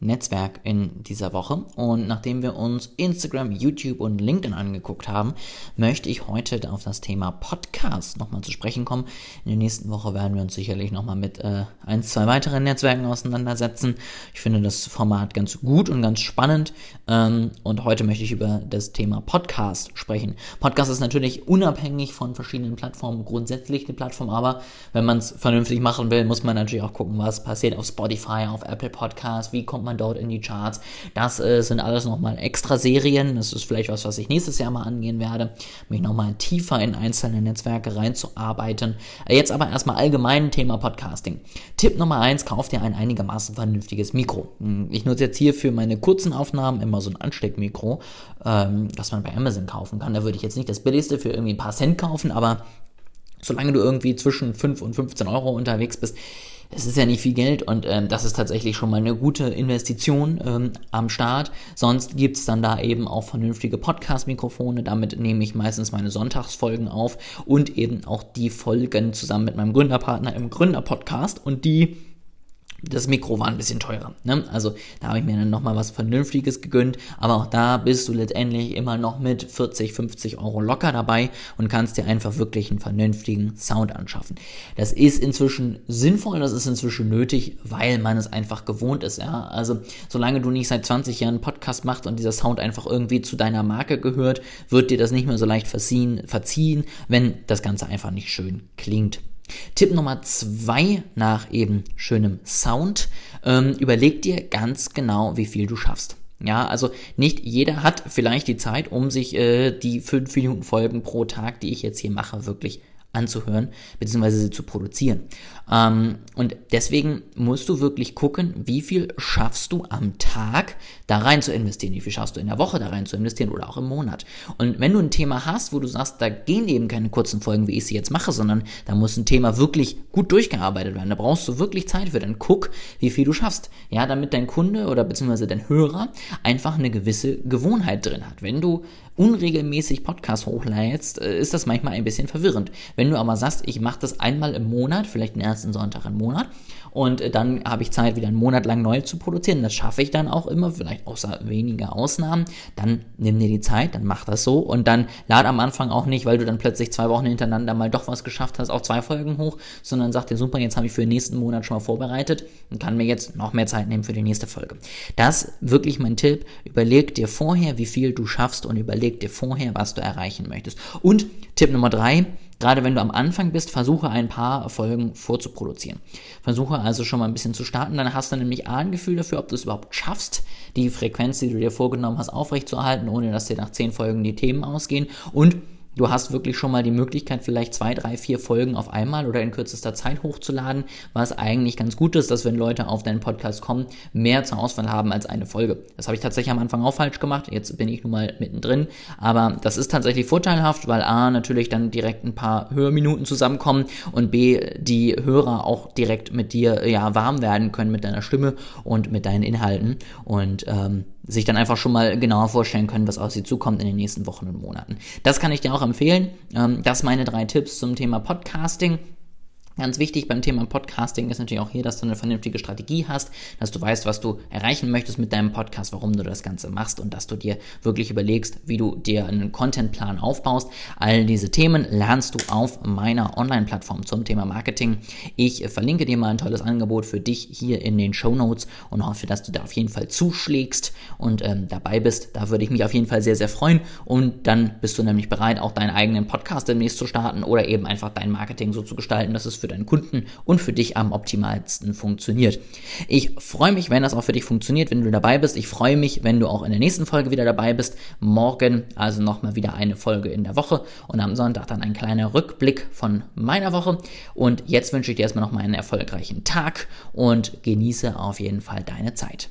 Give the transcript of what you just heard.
Netzwerk in dieser Woche. Und nachdem wir uns Instagram, YouTube und LinkedIn angeguckt haben, möchte ich heute auf das Thema Podcast nochmal zu sprechen kommen. In der nächsten Woche werden wir uns sicherlich nochmal mit äh, ein, zwei weiteren Netzwerken auseinandersetzen. Ich finde das Format ganz gut und ganz spannend. Ähm, und heute möchte ich über das Thema Podcast sprechen. Podcast ist natürlich unabhängig von verschiedenen Plattformen, grundsätzlich eine Plattform, aber wenn man es vernünftig machen will, muss man natürlich auch gucken, was passiert auf Spotify, auf Apple Podcasts, wie kommt man dort in die Charts. Das äh, sind alles nochmal extra Serien. Das ist vielleicht was, was ich nächstes Jahr mal angehen werde, mich nochmal tiefer in einzelne Netzwerke reinzuarbeiten. Äh, jetzt aber erstmal allgemein Thema Podcasting. Tipp Nummer eins: kauf dir ein einigermaßen vernünftiges Mikro. Hm, ich nutze jetzt hier für meine kurzen Aufnahmen immer so ein Ansteckmikro, ähm, das man bei Amazon kaufen kann. Da würde ich jetzt nicht das billigste für irgendwie ein paar Cent kaufen, aber solange du irgendwie zwischen 5 und 15 Euro unterwegs bist, es ist ja nicht viel Geld und ähm, das ist tatsächlich schon mal eine gute Investition ähm, am Start. Sonst gibt's dann da eben auch vernünftige Podcast-Mikrofone. Damit nehme ich meistens meine Sonntagsfolgen auf und eben auch die Folgen zusammen mit meinem Gründerpartner im Gründer-Podcast und die das Mikro war ein bisschen teurer. Ne? Also da habe ich mir dann nochmal was Vernünftiges gegönnt. Aber auch da bist du letztendlich immer noch mit 40, 50 Euro locker dabei und kannst dir einfach wirklich einen vernünftigen Sound anschaffen. Das ist inzwischen sinnvoll, das ist inzwischen nötig, weil man es einfach gewohnt ist. Ja? Also solange du nicht seit 20 Jahren Podcast machst und dieser Sound einfach irgendwie zu deiner Marke gehört, wird dir das nicht mehr so leicht verziehen, verziehen wenn das Ganze einfach nicht schön klingt. Tipp Nummer zwei nach eben schönem Sound. Ähm, überleg dir ganz genau, wie viel du schaffst. Ja, also nicht jeder hat vielleicht die Zeit, um sich äh, die fünf Minuten Folgen pro Tag, die ich jetzt hier mache, wirklich anzuhören, beziehungsweise sie zu produzieren. Ähm, und deswegen musst du wirklich gucken, wie viel schaffst du am Tag da rein zu investieren, wie viel schaffst du in der Woche da rein zu investieren oder auch im Monat. Und wenn du ein Thema hast, wo du sagst, da gehen eben keine kurzen Folgen, wie ich sie jetzt mache, sondern da muss ein Thema wirklich gut durchgearbeitet werden, da brauchst du wirklich Zeit für, dann guck, wie viel du schaffst. Ja, damit dein Kunde oder beziehungsweise dein Hörer einfach eine gewisse Gewohnheit drin hat. Wenn du unregelmäßig Podcast hochlädst, äh, ist das manchmal ein bisschen verwirrend. Wenn du aber sagst, ich mache das einmal im Monat, vielleicht den ersten Sonntag im Monat, und äh, dann habe ich Zeit, wieder einen Monat lang neu zu produzieren. Das schaffe ich dann auch immer, vielleicht außer weniger Ausnahmen. Dann nimm dir die Zeit, dann mach das so und dann lad am Anfang auch nicht, weil du dann plötzlich zwei Wochen hintereinander mal doch was geschafft hast, auch zwei Folgen hoch, sondern sag dir, super, jetzt habe ich für den nächsten Monat schon mal vorbereitet und kann mir jetzt noch mehr Zeit nehmen für die nächste Folge. Das wirklich mein Tipp. Überleg dir vorher, wie viel du schaffst und überleg dir vorher, was du erreichen möchtest. Und Tipp Nummer drei, Gerade wenn du am Anfang bist, versuche ein paar Folgen vorzuproduzieren. Versuche also schon mal ein bisschen zu starten, dann hast du nämlich A, ein Gefühl dafür, ob du es überhaupt schaffst, die Frequenz, die du dir vorgenommen hast, aufrechtzuerhalten, ohne dass dir nach zehn Folgen die Themen ausgehen und Du hast wirklich schon mal die Möglichkeit, vielleicht zwei, drei, vier Folgen auf einmal oder in kürzester Zeit hochzuladen, was eigentlich ganz gut ist, dass wenn Leute auf deinen Podcast kommen, mehr zur Auswahl haben als eine Folge. Das habe ich tatsächlich am Anfang auch falsch gemacht. Jetzt bin ich nun mal mittendrin. Aber das ist tatsächlich vorteilhaft, weil A, natürlich dann direkt ein paar Hörminuten zusammenkommen und B, die Hörer auch direkt mit dir ja warm werden können mit deiner Stimme und mit deinen Inhalten. Und ähm, sich dann einfach schon mal genauer vorstellen können, was auf sie zukommt in den nächsten Wochen und Monaten. Das kann ich dir auch empfehlen. Ähm, das meine drei Tipps zum Thema Podcasting. Ganz wichtig beim Thema Podcasting ist natürlich auch hier, dass du eine vernünftige Strategie hast, dass du weißt, was du erreichen möchtest mit deinem Podcast, warum du das Ganze machst und dass du dir wirklich überlegst, wie du dir einen Contentplan aufbaust. All diese Themen lernst du auf meiner Online-Plattform zum Thema Marketing. Ich verlinke dir mal ein tolles Angebot für dich hier in den Show Notes und hoffe, dass du da auf jeden Fall zuschlägst und ähm, dabei bist. Da würde ich mich auf jeden Fall sehr, sehr freuen und dann bist du nämlich bereit, auch deinen eigenen Podcast demnächst zu starten oder eben einfach dein Marketing so zu gestalten, dass es für für deinen Kunden und für dich am optimalsten funktioniert. Ich freue mich, wenn das auch für dich funktioniert, wenn du dabei bist. Ich freue mich, wenn du auch in der nächsten Folge wieder dabei bist. Morgen also nochmal wieder eine Folge in der Woche und am Sonntag dann ein kleiner Rückblick von meiner Woche. Und jetzt wünsche ich dir erstmal nochmal einen erfolgreichen Tag und genieße auf jeden Fall deine Zeit.